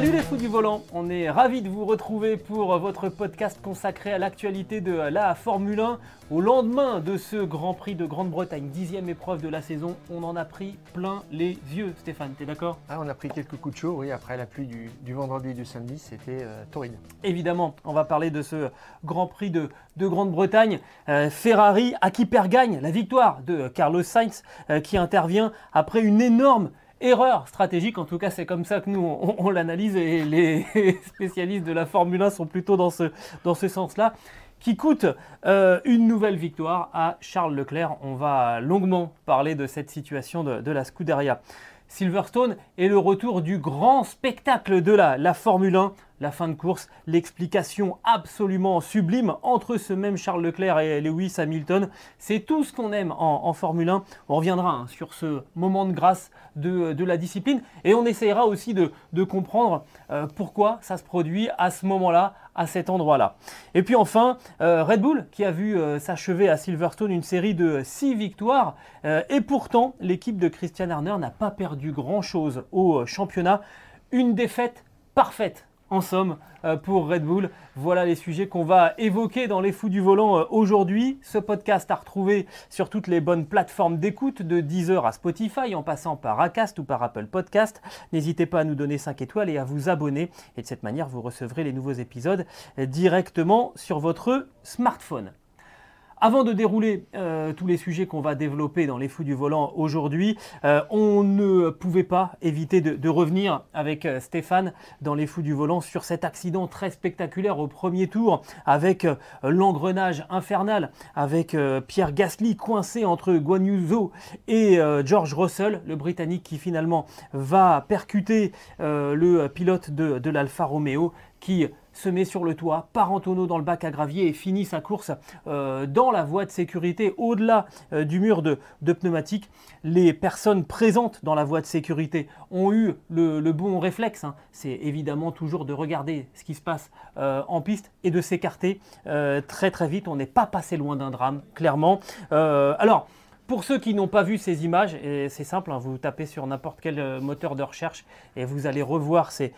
Salut les fous du volant, on est ravis de vous retrouver pour votre podcast consacré à l'actualité de la Formule 1. Au lendemain de ce Grand Prix de Grande-Bretagne, dixième épreuve de la saison, on en a pris plein les yeux. Stéphane, t'es d'accord? Ah, on a pris quelques coups de chaud, oui, après la pluie du, du vendredi et du samedi, c'était euh, torride. Évidemment, on va parler de ce Grand Prix de, de Grande-Bretagne. Euh, Ferrari à qui perd gagne la victoire de Carlos Sainz euh, qui intervient après une énorme erreur stratégique. En tout cas, c'est comme ça que nous, on, l'analyse et les spécialistes de la Formule 1 sont plutôt dans ce, sens-là qui coûte euh, une nouvelle victoire à Charles Leclerc. On va longuement parler de cette situation de, la Scuderia. Silverstone et le retour du grand spectacle de la, la Formule 1, la fin de course, l'explication absolument sublime entre ce même Charles Leclerc et Lewis Hamilton. C'est tout ce qu'on aime en, Formule 1. On reviendra hein, sur ce moment de grâce de, la discipline et on essayera aussi de, comprendre euh, pourquoi ça se produit à ce moment-là, à cet endroit-là. Et puis enfin, euh, Red Bull qui a vu euh, s'achever à Silverstone une série de 6 victoires et pourtant l'équipe de Christian Horner n'a pas perdu grand-chose au championnat. Une défaite parfaite en somme euh, pour Red Bull. Voilà les sujets qu'on va évoquer dans les fous du volant euh, aujourd'hui. Ce podcast à retrouver sur toutes les bonnes plateformes d'écoute de Deezer à Spotify en passant par Acast ou par Apple Podcast. N'hésitez pas à nous donner 5 étoiles et à vous abonner et de cette manière vous recevrez les nouveaux épisodes directement sur votre smartphone. Avant de dérouler euh, tous les sujets qu'on va développer dans les fous du volant aujourd'hui, euh, on ne pouvait pas éviter de, revenir avec euh, Stéphane dans les fous du volant sur cet accident très spectaculaire au premier tour avec l'engrenage infernal, avec Pierre Gasly coincé entre Guan Yu Zhou et George Russell, le Britannique qui finalement va percuter le pilote de l'Alfa Romeo qui se met sur le toit, part en tonneau dans le bac à gravier et finit sa course euh, dans la voie de sécurité, au-delà euh, du mur de, pneumatique. Les personnes présentes dans la voie de sécurité ont eu le, le bon réflexe. Hein. C'est évidemment toujours de regarder ce qui se passe euh, en piste et de s'écarter très très vite. On n'est pas passé loin d'un drame, clairement. alors, pour ceux qui n'ont pas vu ces images, c'est simple, hein, vous tapez sur n'importe quel moteur de recherche et vous allez revoir ces,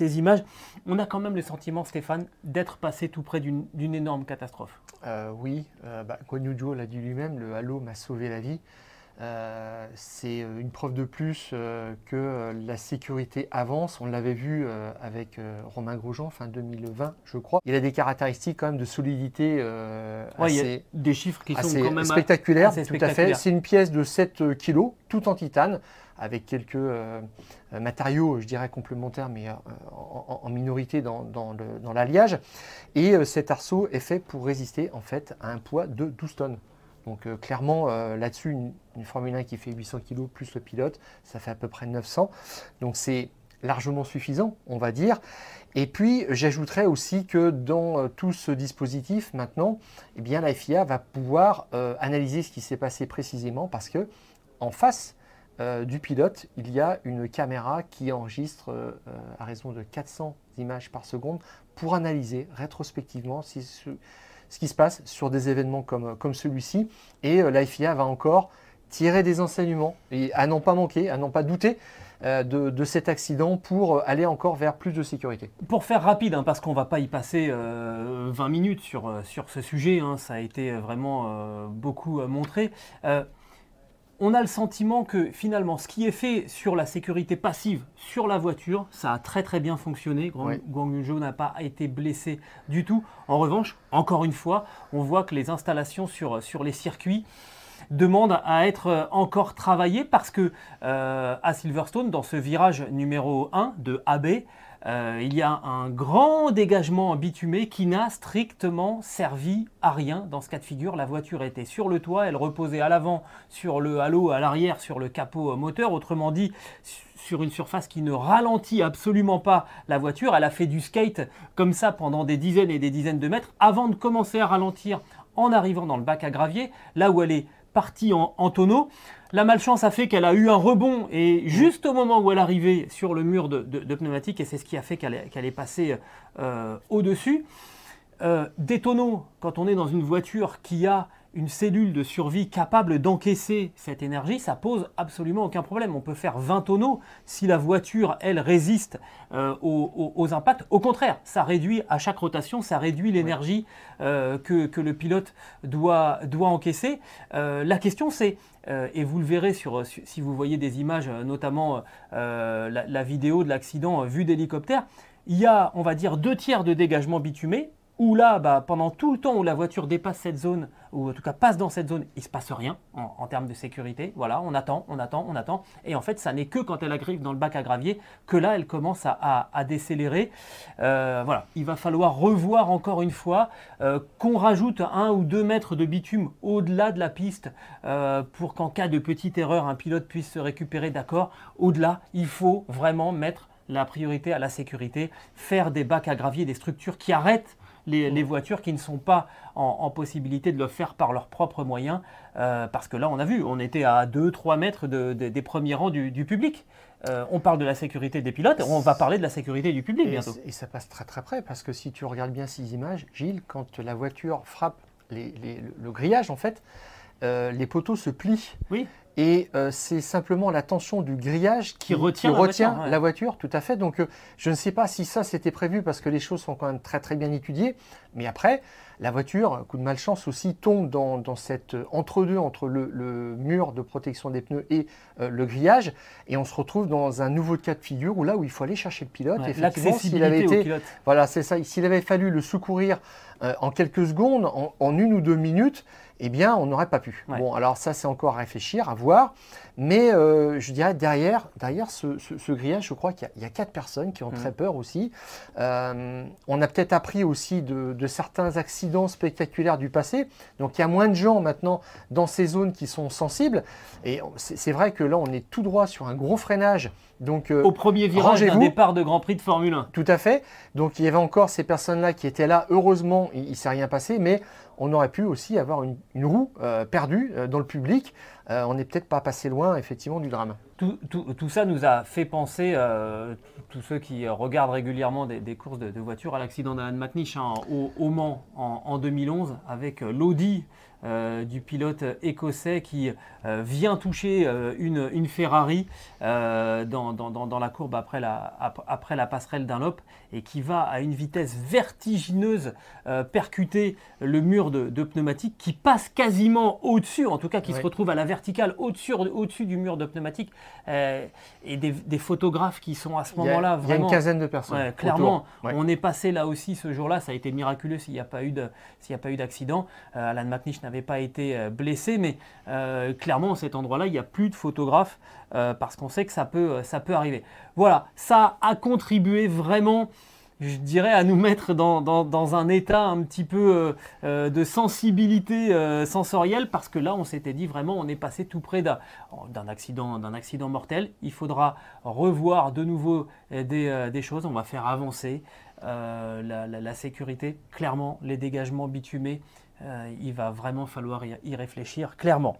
images. On a quand même le sentiment, Stéphane, d'être passé tout près d'une énorme catastrophe. Euh, oui, euh, bah, l'a dit lui-même, le halo m'a sauvé la vie. Euh, c'est une preuve de plus euh, que la sécurité avance. On l'avait vu euh, avec Romain Grosjean fin 2020, je crois. Il a des caractéristiques quand même de solidité ouais, assez, des chiffres qui sont quand même spectaculaires. Assez tout à fait. C'est une pièce de 7 kg, tout en titane, avec quelques matériaux, je dirais complémentaires, mais en, en, minorité dans, dans l'alliage. Et cet arceau est fait pour résister en fait à un poids de 12 tonnes. Donc euh, clairement, euh, là-dessus, une, Formule 1 qui fait 800 kg plus le pilote, ça fait à peu près 900. Donc c'est largement suffisant, on va dire. Et puis, j'ajouterais aussi que dans euh, tout ce dispositif, maintenant, eh bien, la FIA va pouvoir analyser ce qui s'est passé précisément parce que en face du pilote, il y a une caméra qui enregistre à raison de 400 images par seconde pour analyser rétrospectivement si ce, ce qui se passe sur des événements comme, comme celui-ci. Et euh, la FIA va encore tirer des enseignements et à n'en pas manquer, à n'en pas douter. Euh, de, de, cet accident pour aller encore vers plus de sécurité. Pour faire rapide, hein, parce qu'on ne va pas y passer euh, 20 minutes sur, sur ce sujet, hein, ça a été vraiment euh, beaucoup montré on a le sentiment que finalement, ce qui est fait sur la sécurité passive sur la voiture, ça a très très bien fonctionné. Oui. Guang Yuzhou n'a pas été blessé du tout. En revanche, encore une fois, on voit que les installations sur, sur les circuits demandent à être encore travaillées parce que euh, à Silverstone, dans ce virage numéro 1 de AB, euh, il y a un grand dégagement bitumé qui n'a strictement servi à rien dans ce cas de figure. La voiture était sur le toit, elle reposait à l'avant sur le halo, à l'arrière sur le capot moteur, autrement dit sur une surface qui ne ralentit absolument pas la voiture. Elle a fait du skate comme ça pendant des dizaines et des dizaines de mètres avant de commencer à ralentir en arrivant dans le bac à gravier, là où elle est partie en, tonneau. La malchance a fait qu'elle a eu un rebond et juste au moment où elle arrivait sur le mur de, pneumatique, et c'est ce qui a fait qu'elle est, passée euh, au-dessus. Euh, des tonneaux, quand on est dans une voiture qui a une cellule de survie capable d'encaisser cette énergie, ça pose absolument aucun problème. On peut faire 20 tonneaux si la voiture, elle, résiste euh, aux, impacts. Au contraire, ça réduit à chaque rotation, ça réduit l'énergie euh, que, le pilote doit, doit encaisser. Euh, la question c'est, et vous le verrez sur, si vous voyez des images, notamment la, la vidéo de l'accident vue d'hélicoptère, il y a, on va dire, deux tiers de dégagement bitumé où là, bah, pendant tout le temps où la voiture dépasse cette zone, ou en tout cas passe dans cette zone, il ne se passe rien en, termes de sécurité. Voilà, on attend, on attend, on attend. Et en fait, ça n'est que quand elle arrive dans le bac à gravier que là, elle commence à, décélérer. Euh, voilà, il va falloir revoir encore une fois euh, qu'on rajoute un ou deux mètres de bitume au-delà de la piste euh, pour qu'en cas de petite erreur, un pilote puisse se récupérer. D'accord? Au-delà, il faut vraiment mettre la priorité à la sécurité, faire des bacs à gravier, des structures qui arrêtent les, voitures qui ne sont pas en, possibilité de le faire par leurs propres moyens. Euh, parce que là, on a vu, on était à 2-3 mètres des premiers rangs du, public. Euh, on parle de la sécurité des pilotes, on va parler de la sécurité du public bientôt. Et ça passe très très près, parce que si tu regardes bien ces images, Gilles, quand la voiture frappe le grillage, en fait, euh, les poteaux se plient. Oui. Et euh, c'est simplement la tension du grillage qui, retient, la, voiture, tout à fait. Donc euh, je ne sais pas si ça c'était prévu parce que les choses sont quand même très très bien étudiées. Mais après, la voiture, coup de malchance aussi, tombe dans, dans cet entre-deux entre le, mur de protection des pneus et le grillage. Et on se retrouve dans un nouveau cas de figure où là où il faut aller chercher le pilote. effectivement, s'il avait été, voilà, c'est ça. S'il avait fallu le secourir en quelques secondes, en une ou deux minutes, eh bien, on n'aurait pas pu. Bon, alors ça, c'est encore à réfléchir, à voir. Mais euh, je dirais, derrière, derrière ce, grillage, je crois qu'il y, a quatre personnes qui ont très mm. peur aussi. Euh, on a peut-être appris aussi de, certains accidents spectaculaires du passé. Donc, il y a moins de gens maintenant dans ces zones qui sont sensibles. Et c'est vrai que là, on est tout droit sur un gros freinage. Donc, euh, Au premier virage d'un départ de Grand Prix de Formule 1. Tout à fait. Donc, il y avait encore ces personnes-là qui étaient là. Heureusement, il ne s'est rien passé. Mais on aurait pu aussi avoir une, roue euh, perdue euh, dans le public. Euh, on n'est peut-être pas passé loin, effectivement, du drame. Tout, ça nous a fait penser, tous ceux qui regardent régulièrement des, courses de, voitures, à l'accident d'Alan McNish hein, au, Mans en, 2011 avec l'Audi du pilote écossais qui vient toucher une, Ferrari dans, la courbe après la, après la passerelle et qui va à une vitesse vertigineuse percuter le mur de, pneumatique qui passe quasiment au-dessus, en tout cas qui se retrouve à la verticale au-dessus au du mur de pneumatique et des, photographes qui sont à ce moment-là vraiment... Il y a une quinzaine de personnes. clairement, on est passé là aussi ce jour-là, ça a été miraculeux s'il n'y a pas eu d'accident. Alan McNish n'avait pas été euh, blessé, mais euh, clairement, cet endroit-là, il n'y a plus de photographes euh, parce qu'on sait que ça peut, ça peut arriver. Voilà, ça a contribué vraiment je dirais, à nous mettre dans, un état un petit peu de sensibilité sensorielle, parce que là, on s'était dit vraiment, on est passé tout près d'un accident, accident mortel. Il faudra revoir de nouveau des, choses. On va faire avancer la, sécurité, clairement, les dégagements bitumés. Euh, il va vraiment falloir y, réfléchir clairement.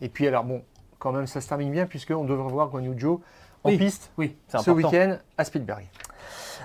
Et puis alors bon, quand même ça se termine bien puisqu'on devrait voir Guan Zhou en piste oui, ce week-end à Spielberg.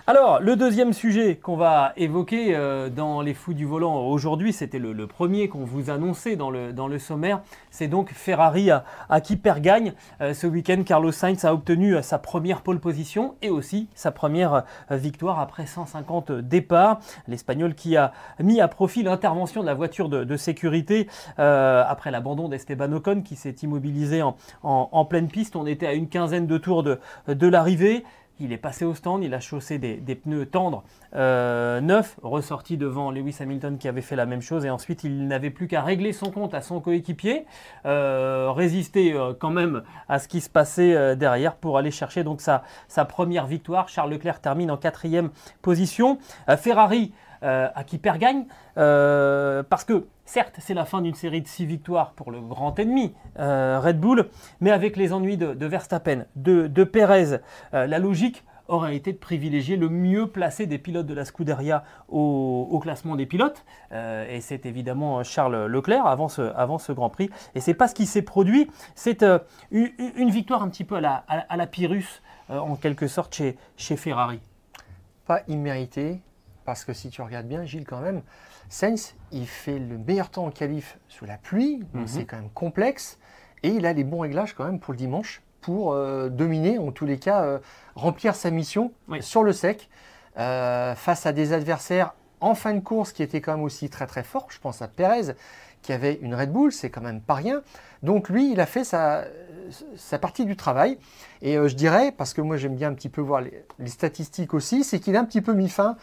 Alors, le deuxième sujet qu'on va évoquer euh, dans les fous du volant aujourd'hui, c'était le, premier qu'on vous annonçait dans le, dans le sommaire, c'est donc Ferrari à, qui perd gagne. Euh, ce week-end, Carlos Sainz a obtenu euh, sa première pole position et aussi sa première victoire après 150 départs. L'Espagnol qui a mis à profit l'intervention de la voiture de, sécurité après l'abandon d'Esteban Ocon qui s'est immobilisé en, pleine piste. On était à une quinzaine de tours de, de l'arrivée. Il est passé au stand, il a chaussé des, pneus tendres euh, neufs, ressorti devant Lewis Hamilton qui avait fait la même chose, et ensuite il n'avait plus qu'à régler son compte à son coéquipier, euh, résister euh, quand même à ce qui se passait derrière pour aller chercher donc sa, sa, première victoire. Charles Leclerc termine en quatrième position. Ferrari à qui perd gagne, parce que Certes, c'est la fin d'une série de six victoires pour le grand ennemi, euh, Red Bull, mais avec les ennuis de, Verstappen, de, de Perez, euh, la logique aurait été de privilégier le mieux placé des pilotes de la Scuderia au, classement des pilotes. Euh, et c'est évidemment Charles Leclerc avant ce, Grand Prix. Et c'est pas ce qui s'est produit. C'est une, victoire un petit peu à la, à, la Pyrrhus, en quelque sorte, chez, chez Ferrari. Pas imméritée, parce que si tu regardes bien, Gilles, quand même, Sainz, il fait le meilleur temps en qualif sous la pluie, donc mhm. c'est quand même complexe, et il a les bons réglages quand même pour le dimanche, pour euh, dominer, en tous les cas, euh, remplir sa mission sur le sec, euh, face à des adversaires en fin de course qui étaient quand même aussi très très forts. Je pense à Perez, qui avait une Red Bull, c'est quand même pas rien. Donc lui, il a fait sa, sa partie du travail. Et euh, je dirais, parce que moi j'aime bien un petit peu voir les, statistiques aussi, c'est qu'il a un petit peu mis fin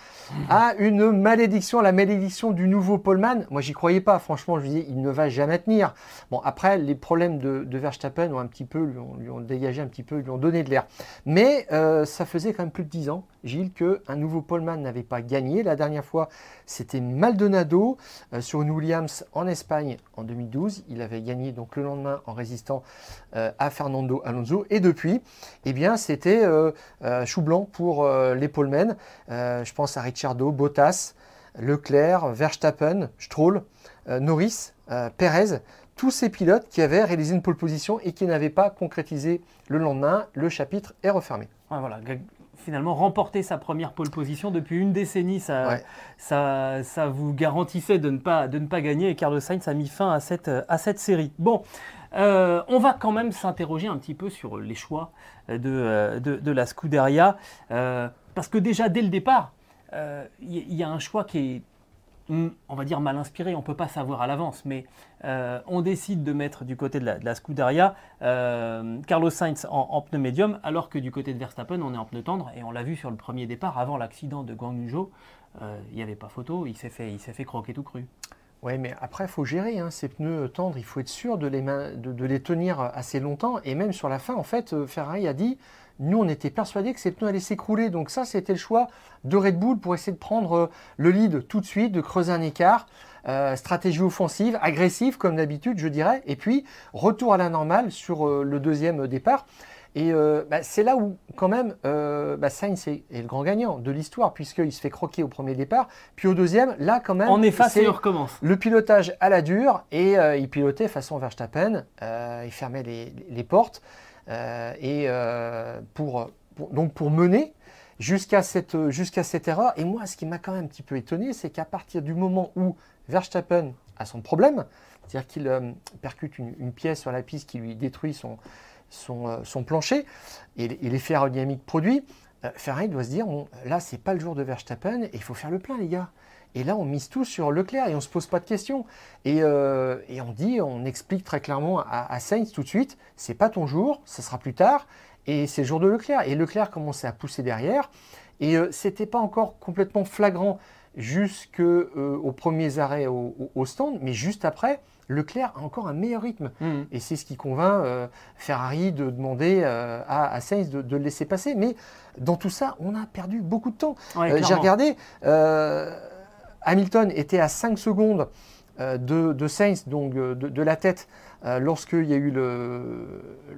à une malédiction, la malédiction du nouveau Poleman. Moi j'y croyais pas, franchement, je disais, il ne va jamais tenir. Bon, après, les problèmes de, Verstappen ont un petit peu, lui ont, dégagé un petit peu, lui ont donné de l'air. Mais euh, ça faisait quand même plus de 10 ans, Gilles, qu'un nouveau Poleman n'avait pas gagné. La dernière fois, c'était Maldonado euh, sur une Williams en Espagne en 2012. Il avait gagné donc le lendemain en résistant à Fernando Alonso. Et depuis, eh bien, c'était euh, euh, chou blanc pour euh, les polemen. je pense à Ricciardo, Bottas, Leclerc, Verstappen, Stroll, Norris, Perez, tous ces pilotes qui avaient réalisé une pole position et qui n'avaient pas concrétisé le lendemain. Le chapitre est refermé. voilà, finalement remporter sa première pole position depuis une décennie, ça, ça, ça, vous garantissait de ne pas, de ne pas gagner. Et Carlos Sainz a mis fin à cette, à cette série. Bon, euh, on va quand même s'interroger un petit peu sur les choix de, euh, de, la Scuderia, euh, parce que déjà dès le départ, il y, a un choix qui est, on va dire, mal inspiré, on ne peut pas savoir à l'avance, mais on décide de mettre du côté de la, Scuderia Carlos Sainz en, pneu médium, alors que du côté de Verstappen, on est en pneu tendre, et on l'a vu sur le premier départ, avant l'accident de Guang Yu il n'y avait pas photo, il s'est fait, fait croquer tout cru. Oui, mais après, il faut gérer hein, ces pneus tendres. Il faut être sûr de les, tenir assez longtemps. Et même sur la fin, en fait, euh, Ferrari a dit nous, on était persuadés que ces pneus allaient s'écrouler. Donc, ça, c'était le choix de Red Bull pour essayer de prendre euh, le lead tout de suite, de creuser un écart. Euh, stratégie offensive, agressive, comme d'habitude, je dirais. Et puis, retour à la normale sur le deuxième départ. Et euh, bah, c'est là où, quand même, euh, bah, Sainz est, le grand gagnant de l'histoire, puisqu'il se fait croquer au premier départ. Puis au deuxième, là, quand même. En effet, recommence. Le pilotage à la dure, et euh, il pilotait façon Verstappen. il fermait les, portes. et pour, donc pour mener jusqu'à cette, jusqu'à cette erreur. Et moi, ce qui m'a quand même un petit peu étonné, c'est qu'à partir du moment où Verstappen a son problème, c'est-à-dire qu'il percute une, pièce sur la piste qui lui détruit son, euh, son, plancher et, l'effet aérodynamique produit, euh, Ferrari doit se dire bon, là, c'est pas le jour de Verstappen et il faut faire le plein, les gars. Et là, on mise tout sur Leclerc et on ne se pose pas de questions. Et, euh, on dit, on explique très clairement à, Sainz tout de suite c'est pas ton jour, ça sera plus tard. Et c'est le jour de Leclerc. Et Leclerc commençait à pousser derrière. Et ce c'était pas encore complètement flagrant jusqu'aux premiers arrêts au, stand, mais juste après, Leclerc a encore un meilleur rythme. Mmh. Et c'est ce qui convainc euh, Ferrari de demander euh, à, Sainz de, le laisser passer. Mais dans tout ça, on a perdu beaucoup de temps. Euh, j'ai regardé, Hamilton était à 5 secondes de, Sainz, donc de, la tête, lorsqu'il y a eu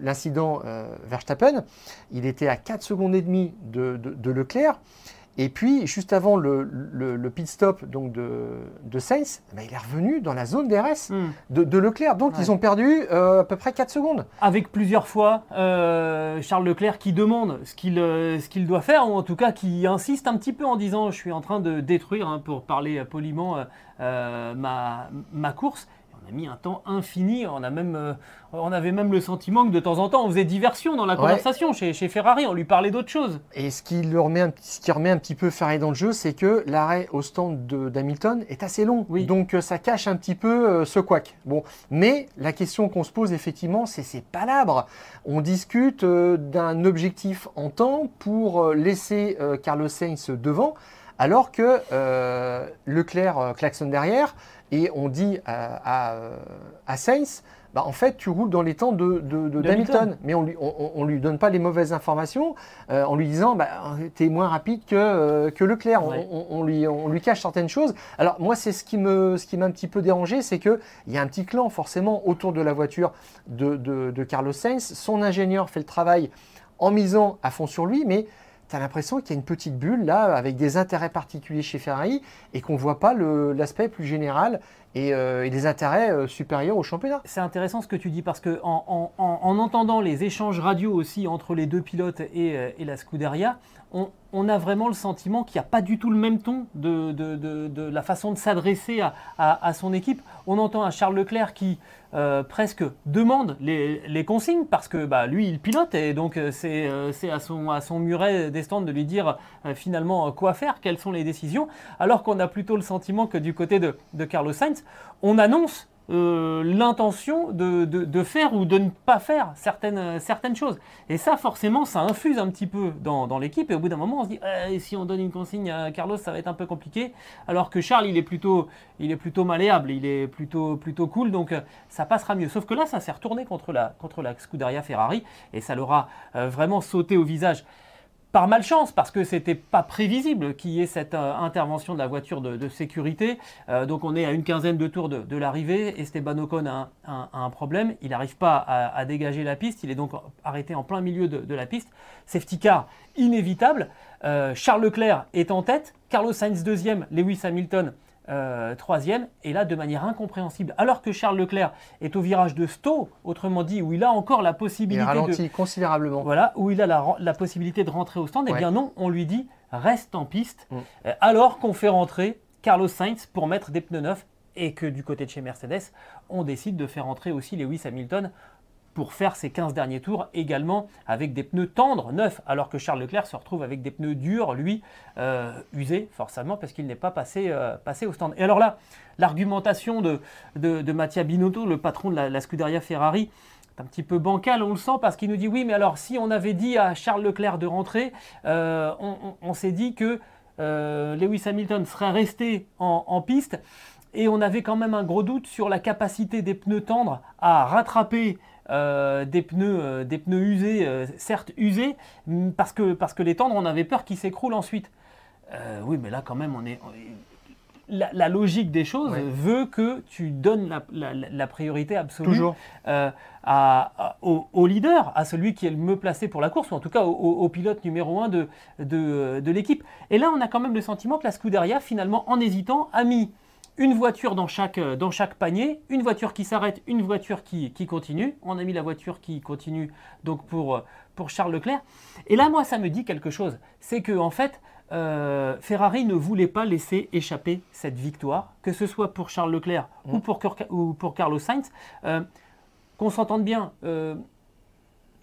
l'incident Verstappen. Il était à 4 secondes et demie de Leclerc. Et puis, juste avant le, pit stop donc de, de Sainz, eh ben, il est revenu dans la zone DRS hmm. de, Leclerc. Donc, ils ont perdu euh, à peu près 4 secondes. Avec plusieurs fois euh, Charles Leclerc qui demande ce qu'il euh, qu'il doit faire, ou en tout cas qui insiste un petit peu en disant Je suis en train de détruire, hein, pour parler poliment, ma, ma course a mis un temps infini. On, a même, euh, on avait même le sentiment que de temps en temps, on faisait diversion dans la conversation chez, chez, Ferrari. On lui parlait d'autre chose. Et ce qui, le remet un, ce qui remet un petit peu Ferrari dans le jeu, c'est que l'arrêt au stand d'Hamilton est assez long. Oui. Donc euh, ça cache un petit peu euh, ce couac. Bon, mais la question qu'on se pose effectivement, c'est ces palabres. On discute d'un objectif en temps pour laisser Carlos Sainz devant alors que Leclerc klaxonne derrière, et on dit à, à, Sainz, bah, en fait, tu roules dans les temps de, d'Hamilton. Mais on ne lui, donne pas les mauvaises informations euh, en lui disant, bah, tu es moins rapide que, euh, que Leclerc. On, lui, on lui cache certaines choses. Alors moi, c'est ce qui, me, ce qui m'a un petit peu dérangé, c'est qu'il y a un petit clan forcément autour de la voiture de, de Carlos Sainz. Son ingénieur fait le travail en misant à fond sur lui, mais tu l'impression qu'il y a une petite bulle là, avec des intérêts particuliers chez Ferrari, et qu'on ne voit pas l'aspect plus général et, euh, des intérêts euh, supérieurs au championnat. C'est intéressant ce que tu dis, parce que en, entendant les échanges radio aussi entre les deux pilotes et, euh, la Scuderia, on, a vraiment le sentiment qu'il n'y a pas du tout le même ton de, la façon de s'adresser à, son équipe. On entend un Charles Leclerc qui presque demande les, consignes parce que bah, lui, il pilote et donc c'est à, son, à muret des stands de lui dire finalement quoi faire, quelles sont les décisions, alors qu'on a plutôt le sentiment que du côté de Carlos Sainz, on annonce euh, l'intention de, faire ou de ne pas faire certaines, certaines choses. Et ça, forcément, ça infuse un petit peu dans, l'équipe. Et au bout d'un moment, on se dit, eh, si on donne une consigne à Carlos, ça va être un peu compliqué. Alors que Charles, il est plutôt, malléable, il est plutôt, plutôt cool, donc euh, ça passera mieux. Sauf que là, ça s'est retourné contre la, contre Scuderia Ferrari et ça leur a euh, vraiment sauté au visage par malchance, parce que c'était pas prévisible qu'il y ait cette euh, intervention de la voiture de, sécurité. Euh, donc on est à une quinzaine de tours de, l'arrivée. Esteban Ocon a un, problème. Il n'arrive pas à, dégager la piste. Il est donc arrêté en plein milieu de, la piste. Safety car inévitable. Euh, Charles Leclerc est en tête. Carlos Sainz deuxième. Lewis Hamilton euh, troisième, et là de manière incompréhensible, alors que Charles Leclerc est au virage de Stowe, autrement dit, où il a encore la possibilité. Il considérablement. Voilà, où il a la, possibilité de rentrer au stand, et eh bien non, on lui dit reste en piste, mm. euh, alors qu'on fait rentrer Carlos Sainz pour mettre des pneus neufs, et que du côté de chez Mercedes, on décide de faire entrer aussi Lewis Hamilton pour faire ses 15 derniers tours également avec des pneus tendres, neufs, alors que Charles Leclerc se retrouve avec des pneus durs, lui, euh, usés forcément parce qu'il n'est pas passé, euh, passé au stand. Et alors là, l'argumentation de, de, Mattia Binotto, le patron de la, Scuderia Ferrari, est un petit peu bancal, on le sent, parce qu'il nous dit oui, mais alors si on avait dit à Charles Leclerc de rentrer, euh, on, s'est dit que Lewis Hamilton serait resté en, en piste et on avait quand même un gros doute sur la capacité des pneus tendres à rattraper euh, des, pneus, euh, des pneus usés, euh, certes usés, parce que, parce que les tendres, on avait peur qu'ils s'écroulent ensuite. oui, mais là, quand même, on est. la, logique des choses veut que tu donnes la, priorité absolue à, au, leader, à celui qui est le mieux placé pour la course, ou en tout cas au, pilote numéro un de, de, de l'équipe. Et là, on a quand même le sentiment que la Scuderia, finalement, en hésitant, a mis une voiture dans chaque, euh, dans chaque panier, une voiture qui s'arrête, une voiture qui, continue. On a mis la voiture qui continue donc pour, euh, pour Charles Leclerc. Et là, moi, ça me dit quelque chose. C'est que en fait, euh, Ferrari ne voulait pas laisser échapper cette victoire, que ce soit pour Charles Leclerc ou, mm. pour, ou, pour, Carlos Sainz. Qu'on s'entende bien,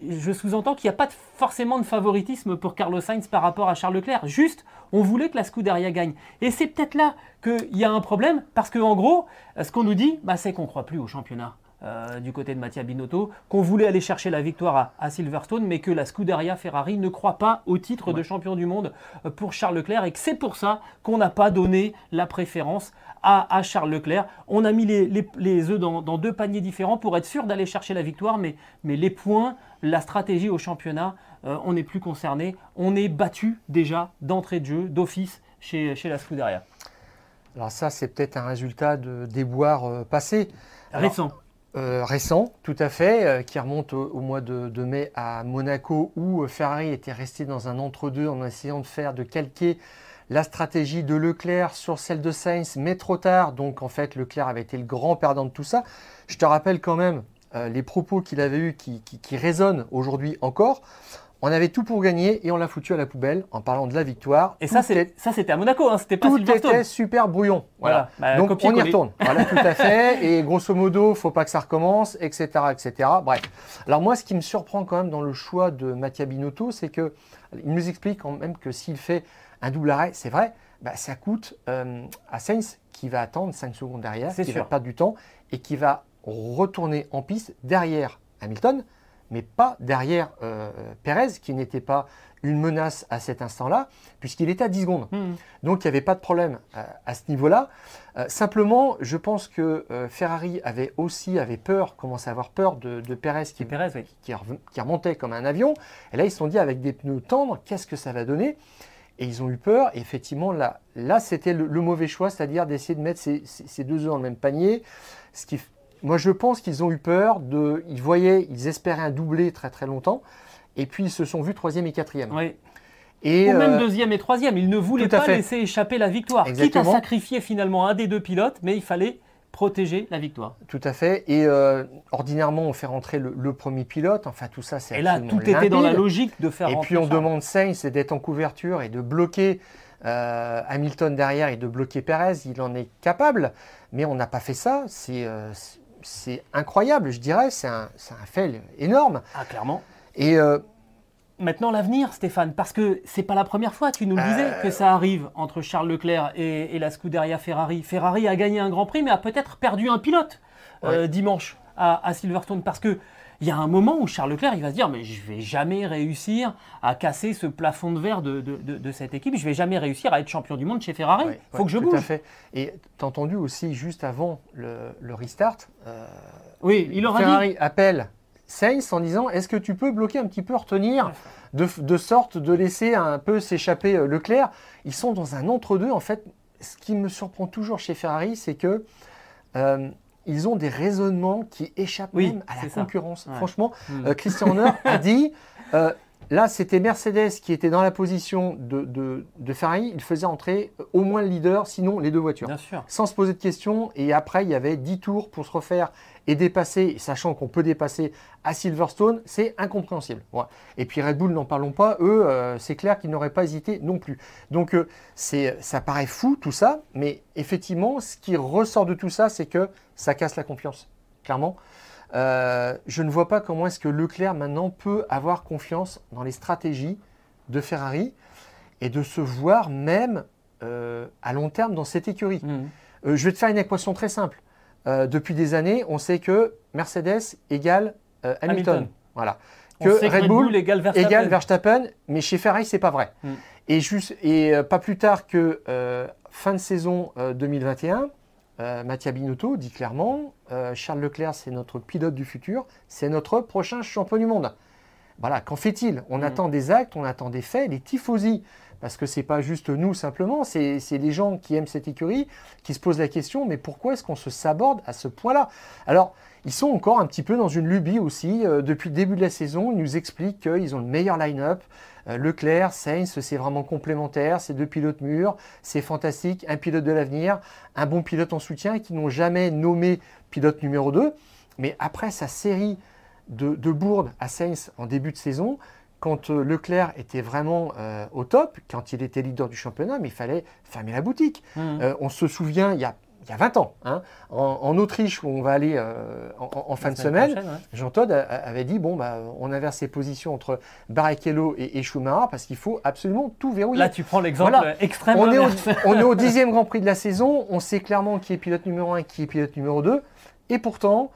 je sous-entends qu'il n'y a pas forcément de favoritisme pour Carlos Sainz par rapport à Charles Leclerc. Juste, on voulait que la Scuderia gagne. Et c'est peut-être là qu'il y a un problème, parce qu'en gros, ce qu'on nous dit, bah, c'est qu'on ne croit plus au championnat. Euh, du côté de Mattia Binotto, qu'on voulait aller chercher la victoire à, Silverstone, mais que la Scuderia Ferrari ne croit pas au titre de champion du monde euh, pour Charles Leclerc et que c'est pour ça qu'on n'a pas donné la préférence à, Charles Leclerc. On a mis les, les, œufs dans, deux paniers différents pour être sûr d'aller chercher la victoire, mais, mais les points, la stratégie au championnat, euh, on n'est plus concerné. On est battu déjà d'entrée de jeu, d'office chez, chez la Scuderia. Alors ça, c'est peut-être un résultat de déboires euh, passés. Récent. Euh, récent, tout à fait, qui remonte au, mois de, mai à Monaco, où Ferrari était resté dans un entre-deux en essayant de faire, de calquer la stratégie de Leclerc sur celle de Sainz, mais trop tard. Donc en fait, Leclerc avait été le grand perdant de tout ça. Je te rappelle quand même euh, les propos qu'il avait eus qui, résonnent aujourd'hui encore. On avait tout pour gagner et on l'a foutu à la poubelle en parlant de la victoire. Et ça, c'était à Monaco, hein, c'était pas Tout était super brouillon. Voilà. Bah, Donc on y retourne. voilà, tout à fait. Et grosso modo, faut pas que ça recommence, etc., etc. Bref. Alors moi, ce qui me surprend quand même dans le choix de Mattia Binotto, c'est que il nous explique quand même que s'il fait un double arrêt, c'est vrai, bah, ça coûte euh, à Sainz qui va attendre 5 secondes derrière, qui va perdre du temps et qui va retourner en piste derrière Hamilton mais pas derrière euh, Perez, qui n'était pas une menace à cet instant-là, puisqu'il était à 10 secondes. Hmm. Donc il n'y avait pas de problème euh, à, ce niveau-là. Euh, simplement, je pense que Ferrari avait aussi avait peur, commençait à avoir peur de, de Perez, qui, qui, remontait comme un avion. Et là, ils se sont dit, avec des pneus tendres, qu'est-ce que ça va donner? Et ils ont eu peur. Et effectivement, là, là c'était le, mauvais choix, c'est-à-dire d'essayer de mettre ces, ces, deux œufs dans le même panier, ce qui moi, je pense qu'ils ont eu peur de. Ils voyaient, ils espéraient un doublé très très longtemps, et puis ils se sont vus troisième et quatrième. Oui. Et Ou même euh, deuxième et troisième. Ils ne voulaient pas laisser échapper la victoire. Exactement. Quitte à sacrifier finalement un des deux pilotes, mais il fallait protéger la victoire. Tout à fait. Et euh, ordinairement, on fait rentrer le, premier pilote. Enfin, tout ça, c'est Et là, tout était dans la logique de faire et rentrer. Et puis, on demande Sainz d'être en couverture et de bloquer euh, Hamilton derrière et de bloquer Perez. Il en est capable, mais on n'a pas fait ça. C'est c'est incroyable, je dirais. C'est un, un, fait énorme. Ah, clairement. Et euh, maintenant l'avenir, Stéphane, parce que c'est pas la première fois, tu nous le disais, que ça arrive entre Charles Leclerc et, la Scuderia Ferrari. Ferrari a gagné un Grand Prix, mais a peut-être perdu un pilote euh, dimanche à, à, Silverstone, parce que il y a un moment où Charles Leclerc il va se dire mais je vais jamais réussir à casser ce plafond de verre de, de, cette équipe, je vais jamais réussir à être champion du monde chez Ferrari. Il faut que je bouge. Tout à fait. Et tu as entendu aussi juste avant le, restart, euh, oui, il aura Ferrari appelle Sainz en disant est-ce que tu peux bloquer un petit peu, retenir de, sorte de laisser un peu s'échapper euh, Leclerc? Ils sont dans un entre-deux. En fait, ce qui me surprend toujours chez Ferrari, c'est que euh, ils ont des raisonnements qui échappent même à la concurrence. Franchement, hmm. euh, Christian Horner a dit, euh, là c'était Mercedes qui était dans la position de, de, Ferrari, il faisait entrer euh, au moins le leader, sinon les deux voitures. Sans se poser de questions, et après il y avait 10 tours pour se refaire et dépasser, sachant qu'on peut dépasser à Silverstone, c'est incompréhensible. Et puis Red Bull, n'en parlons pas, eux, euh, c'est clair qu'ils n'auraient pas hésité non plus. Donc euh, ça paraît fou tout ça, mais effectivement, ce qui ressort de tout ça, c'est que ça casse la confiance, clairement. Euh, je ne vois pas comment est-ce que Leclerc maintenant peut avoir confiance dans les stratégies de Ferrari et de se voir même à long terme dans cette écurie. Mmh. je vais te faire une équation très simple. Euh, depuis des années, on sait que Mercedes égale euh, Hamilton. Voilà. Que Red, Bull, égale Verstappen. mais chez Ferrari, c'est pas vrai. Hmm. Et, juste, et euh, pas plus tard que fin de saison 2021, Mattia Binotto dit clairement Charles Leclerc, c'est notre pilote du futur, c'est notre prochain champion du monde. Voilà, qu'en fait-il? On hmm. attend des actes, on attend des faits. Les tifosi parce que ce n'est pas juste nous simplement, c'est les gens qui aiment cette écurie qui se posent la question, mais pourquoi est-ce qu'on se saborde à ce point-là? Alors, ils sont encore un petit peu dans une lubie aussi. Euh, depuis le début de la saison, ils nous expliquent qu'ils ont le meilleur line-up. Euh, Leclerc, Sainz, c'est vraiment complémentaire. C'est deux pilotes mûrs, c'est fantastique. Un pilote de l'avenir, un bon pilote en soutien qui n'ont jamais nommé pilote numéro 2. Mais après sa série de, de bourdes à Sainz en début de saison, quand euh, Leclerc était vraiment euh, au top, quand il était leader du championnat, mais il fallait fermer la boutique. Mmh. Euh, on se souvient, il y a, il y a 20 ans, hein, en, Autriche, où on va aller en, fin de semaine, Jean Todt avait dit, bon, bah, on inverse ses positions entre Barrichello et, Schumacher, parce qu'il faut absolument tout verrouiller. Là, tu prends l'exemple extrême. On est, au, on est au dixième Grand Prix de la saison, on sait clairement qui est pilote numéro 1 qui est pilote numéro 2, et pourtant,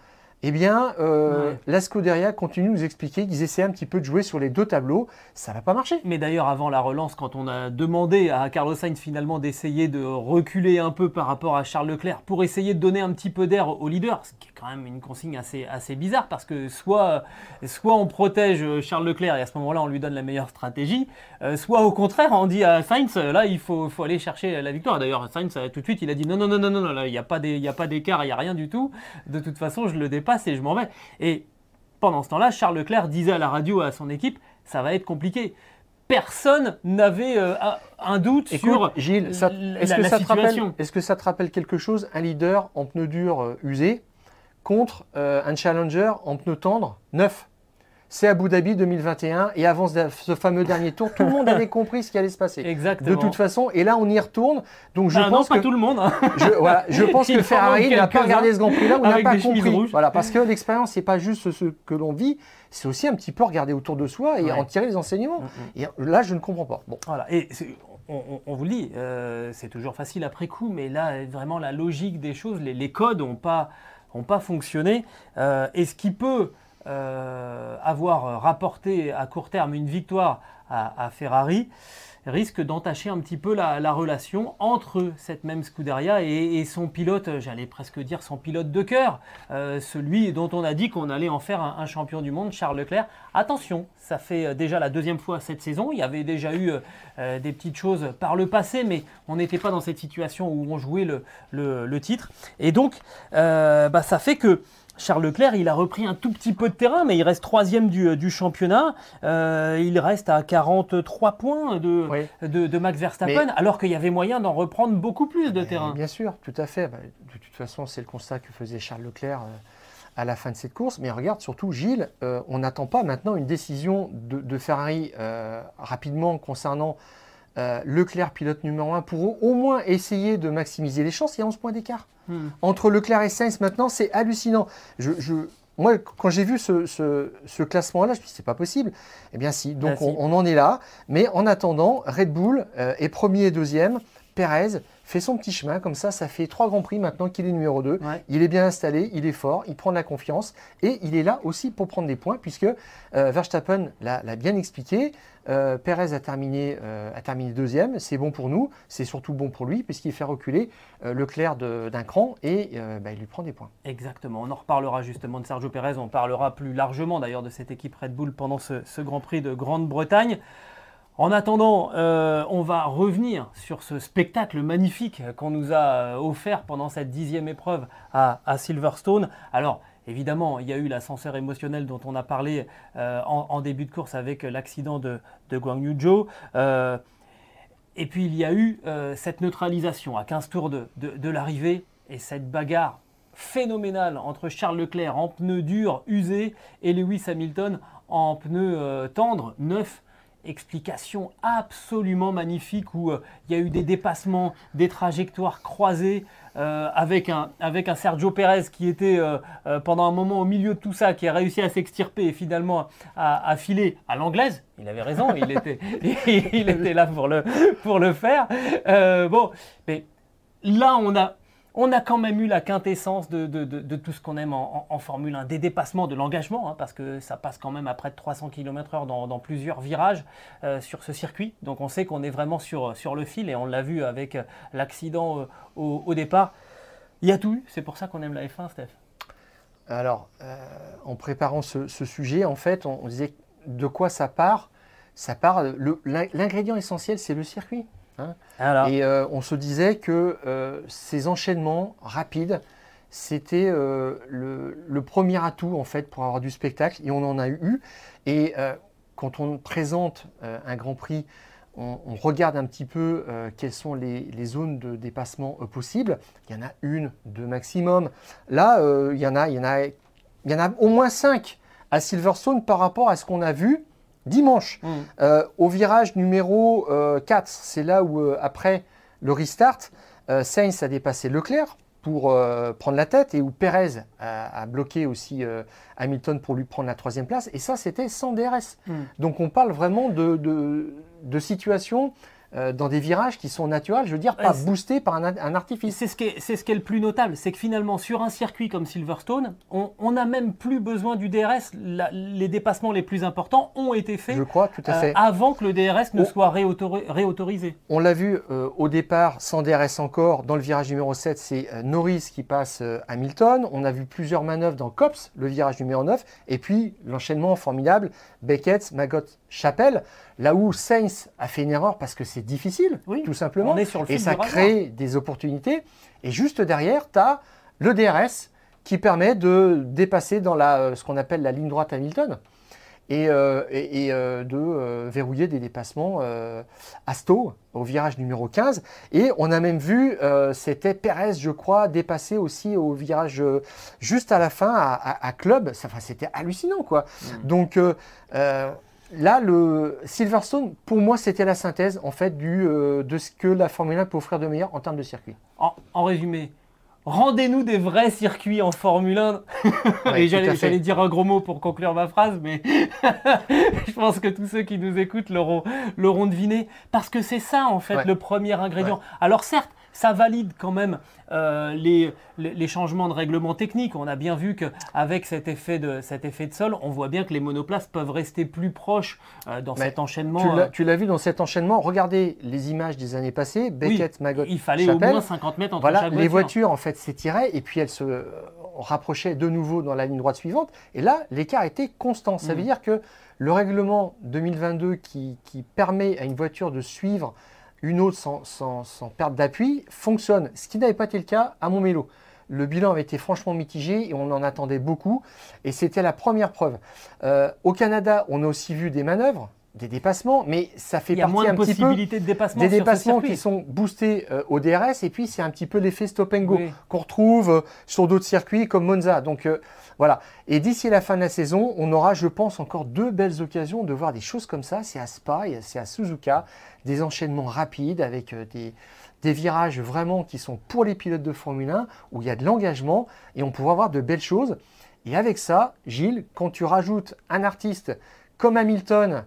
eh bien, euh, la Scuderia continue de nous expliquer qu'ils essaient un petit peu de jouer sur les deux tableaux. Ça va pas marcher. Mais d'ailleurs, avant la relance, quand on a demandé à Carlos Sainz finalement d'essayer de reculer un peu par rapport à Charles Leclerc pour essayer de donner un petit peu d'air au leader, ce qui est quand même une consigne assez, assez bizarre parce que soit, soit on protège Charles Leclerc et à ce moment-là on lui donne la meilleure stratégie, euh, soit au contraire on dit à Sainz là il faut, faut aller chercher la victoire. D'ailleurs, Sainz tout de suite il a dit non, non, non, non, non, il n'y a pas d'écart, il n'y a rien du tout. De toute façon, je le dépasse et je m'en vais. Et pendant ce temps-là, Charles Leclerc disait à la radio à son équipe, ça va être compliqué. Personne n'avait euh, un doute sur Gilles, est-ce que, ça te rappelle, est que ça te rappelle quelque chose, un leader en pneu dur euh, usé contre euh, un challenger en pneu tendre neuf? C'est Abu Dhabi 2021 et avant ce fameux dernier tour, tout le monde avait compris ce qui allait se passer. Exactement. De toute façon, et là on y retourne. Donc je bah pense que tout le monde. Hein. Je, pense que Ferrari n'a pas regardé ce Grand Prix là, on n'a pas compris. Voilà, parce que l'expérience c'est pas juste ce que l'on vit, c'est aussi un petit peu regarder autour de soi et en tirer les enseignements. Mm, mm. Et là, je ne comprends pas. Bon. Voilà. Et on, vous le dit, euh, c'est toujours facile après coup, mais là, vraiment, la logique des choses, les, codes n'ont pas, pas fonctionné. Euh, et ce qui peut euh, avoir rapporté à court terme une victoire à Ferrari, risque d'entacher un petit peu la, relation entre cette même Scuderia et, son pilote, j'allais presque dire son pilote de cœur, euh, celui dont on a dit qu'on allait en faire un, champion du monde, Charles Leclerc. Attention, ça fait euh, déjà la deuxième fois cette saison, il y avait déjà eu des petites choses par le passé, mais on n'était pas dans cette situation où on jouait le, titre. Et donc, bah, ça fait que Charles Leclerc, il a repris un tout petit peu de terrain, mais il reste troisième du, championnat. Euh, il reste à 43 points de, de, Max Verstappen, alors qu'il y avait moyen d'en reprendre beaucoup plus de terrain. Bien sûr, tout à fait. Bah, de toute façon, c'est le constat que faisait Charles Leclerc euh, à la fin de cette course. Mais regarde, surtout Gilles, euh, on n'attend pas maintenant une décision de, Ferrari rapidement concernant Leclerc, pilote numéro 1, pour au moins essayer de maximiser les chances. Il y a 11 points d'écart. Hmm. Entre Leclerc et Sainz maintenant, c'est hallucinant. Je, moi, quand j'ai vu ce, classement-là, je me suis dit, c'est pas possible. Eh bien, si. Donc, ah, on, en est là. Mais en attendant, Red Bull euh, est premier et deuxième. Perez fait son petit chemin, comme ça, ça fait trois grands prix maintenant qu'il est numéro 2. Il est bien installé, il est fort, il prend de la confiance et il est là aussi pour prendre des points, puisque euh, Verstappen l'a bien expliqué. Euh, Perez a terminé, euh, a terminé deuxième, c'est bon pour nous, c'est surtout bon pour lui, puisqu'il fait reculer Leclerc d'un cran et bah, il lui prend des points. Exactement, on en reparlera justement de Sergio Perez, on parlera plus largement d'ailleurs de cette équipe Red Bull pendant ce Grand Prix de Grande-Bretagne. En attendant, euh, on va revenir sur ce spectacle magnifique qu'on nous a euh, offert pendant cette dixième épreuve à, Silverstone. Alors, évidemment, il y a eu l'ascenseur émotionnel dont on a parlé euh, en, début de course avec l'accident de, de Guang Zhou. et puis, il y a eu cette neutralisation à 15 tours de, de l'arrivée et cette bagarre phénoménale entre Charles Leclerc en pneus durs, usés, et Lewis Hamilton en pneus tendres, neufs explication absolument magnifique où euh, il y a eu des dépassements, des trajectoires croisées euh, avec, un, avec un Sergio Pérez qui était euh, pendant un moment au milieu de tout ça, qui a réussi à s'extirper et finalement à, filer à l'anglaise. Il avait raison, il était, il était là pour le, pour le faire. bon, mais là on a on a quand même eu la quintessence de, tout ce qu'on aime en, Formule 1, des dépassements, de l'engagement, hein, parce que ça passe quand même à près de 300 km/h dans, plusieurs virages euh, sur ce circuit. Donc on sait qu'on est vraiment sur, le fil et on l'a vu avec euh, l'accident euh, au, départ. Il y a tout c'est pour ça qu'on aime la F1, Steph. Alors, en préparant ce, sujet, en fait, on, disait de quoi ça part? Ça part, l'ingrédient essentiel, c'est le circuit. Hein. et euh, on se disait que euh, ces enchaînements rapides, c'était euh, le, premier atout en fait pour avoir du spectacle et on en a eu. Et quand on présente un Grand Prix, on, regarde un petit peu quelles sont les, zones de dépassement possibles. Il y en a une, deux maximum. Là, il y en a, il y en a, il y en a au moins cinq à Silverstone par rapport à ce qu'on a vu dimanche. Mm. Euh, au virage numéro 4, euh, c'est là où, euh, après le restart, Sainz a dépassé Leclerc pour prendre la tête et où Perez a, bloqué aussi Hamilton pour lui prendre la troisième place. Et ça, c'était sans DRS. Mm. Donc on parle vraiment de, de, de situations euh, dans des virages qui sont naturels, je veux dire, pas boostés par un, artifice. C'est ce, qui est, ce qui est le plus notable, c'est que finalement, sur un circuit comme Silverstone, on n'a même plus besoin du DRS. les dépassements les plus importants ont été faits je crois, tout à fait. Euh, avant que le DRS ne soit réautorisé. On l'a vu euh, au départ, sans DRS encore, dans le virage numéro 7, c'est Norris qui passe Hamilton. On a vu plusieurs manœuvres dans COPS, le virage numéro 9, et puis l'enchaînement formidable, Beckett, Magot, Chapelle. Là où Sainz a fait une erreur parce que c'est difficile, tout simplement. et ça crée des opportunités. Et juste derrière, tu as le DRS qui permet de dépasser dans la, ce qu'on appelle la ligne droite Hamilton. et, de verrouiller des dépassements à Stowe au virage numéro 15. Et on a même vu, c'était Perez, je crois, dépasser aussi au virage juste à la fin à, Club. Enfin, c'était hallucinant, quoi. Mm. Donc, là, le Silverstone, pour moi, c'était la synthèse en fait du, de ce que la Formule 1 peut offrir de meilleur en termes de circuit. en résumé, Rendez-nous des vrais circuits en Formule 1. et j'allais dire un gros mot pour conclure ma phrase, mais je pense que tous ceux qui nous écoutent l'auront deviné. Parce que c'est ça, en fait, le premier ingrédient. Alors certes, ça valide quand même euh, les, les, changements de règlement technique. On a bien vu qu'avec cet, effet de, cet effet de sol, on voit bien que les monoplaces peuvent rester plus proches euh, dans cet enchaînement. Euh. Tu l'as vu dans cet enchaînement. Regardez les images des années passées. Beckett, oui, Il fallait au moins 50 mètres entre voilà, chaque voiture. Les voitures, en fait, s'étiraient et puis elles se rapprochaient de nouveau dans la ligne droite suivante. Et là, l'écart était constant. Ça veut mm. dire que le règlement 2022 qui, qui permet à une voiture de suivre une autre sans, perte d'appui fonctionne. Ce qui n'avait pas été le cas à Montmélo. Le bilan avait été franchement mitigé et on en attendait beaucoup. Et c'était la première preuve. Euh, au Canada, on a aussi vu des manœuvres, des dépassements, mais ça fait partie un petit peu de dépassement des dépassements qui sont boostés euh, au DRS. Et puis c'est un petit peu l'effet stop and go qu'on retrouve euh, sur d'autres circuits comme Monza. Donc voilà. Et d'ici la fin de la saison, on aura, je pense, encore deux belles occasions de voir des choses comme ça. C'est à Spa, c'est à Suzuka, des enchaînements rapides avec euh, des, virages vraiment qui sont pour les pilotes de Formule 1, où il y a de l'engagement et on pourra voir de belles choses. Et avec ça, Gilles, quand tu rajoutes un artiste comme Hamilton,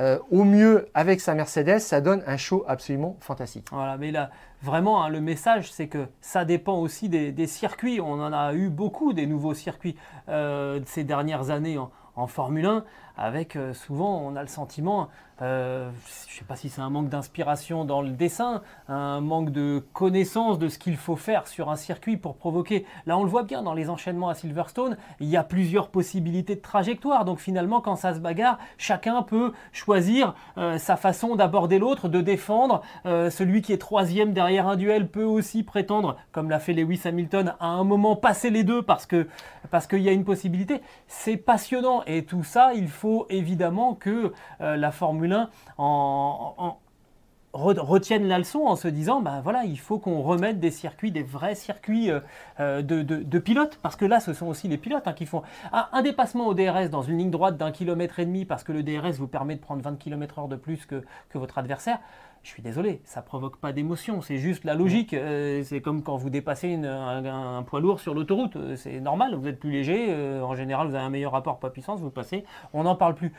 euh, au mieux avec sa Mercedes, ça donne un show absolument fantastique. Voilà, mais là, vraiment, hein, le message, c'est que ça dépend aussi des, circuits. On en a eu beaucoup des nouveaux circuits euh, ces dernières années en, en Formule 1, avec euh, souvent, on a le sentiment euh, je ne sais pas si c'est un manque d'inspiration dans le dessin, un manque de connaissance de ce qu'il faut faire sur un circuit pour provoquer. Là, on le voit bien dans les enchaînements à Silverstone, il y a plusieurs possibilités de trajectoire. Donc finalement, quand ça se bagarre, chacun peut choisir euh, sa façon d'aborder l'autre, de défendre. Celui qui est troisième derrière un duel peut aussi prétendre, comme l'a fait Lewis Hamilton, à un moment passer les deux parce que parce qu'il y a une possibilité. C'est passionnant et tout ça, il faut évidemment que la Formule en, retiennent la leçon en se disant ben voilà il faut qu'on remette des circuits des vrais circuits euh, euh, de, pilotes parce que là ce sont aussi les pilotes hein, qui font un, dépassement au DRS dans une ligne droite d'un kilomètre et demi parce que le DRS vous permet de prendre 20 km heure de plus que, votre adversaire je suis désolé, ça provoque pas d'émotion, c'est juste la logique. Euh, c'est comme quand vous dépassez un, poids lourd sur l'autoroute, c'est normal, vous êtes plus léger, en général vous avez un meilleur rapport poids-puissance, vous passez, on n'en parle plus.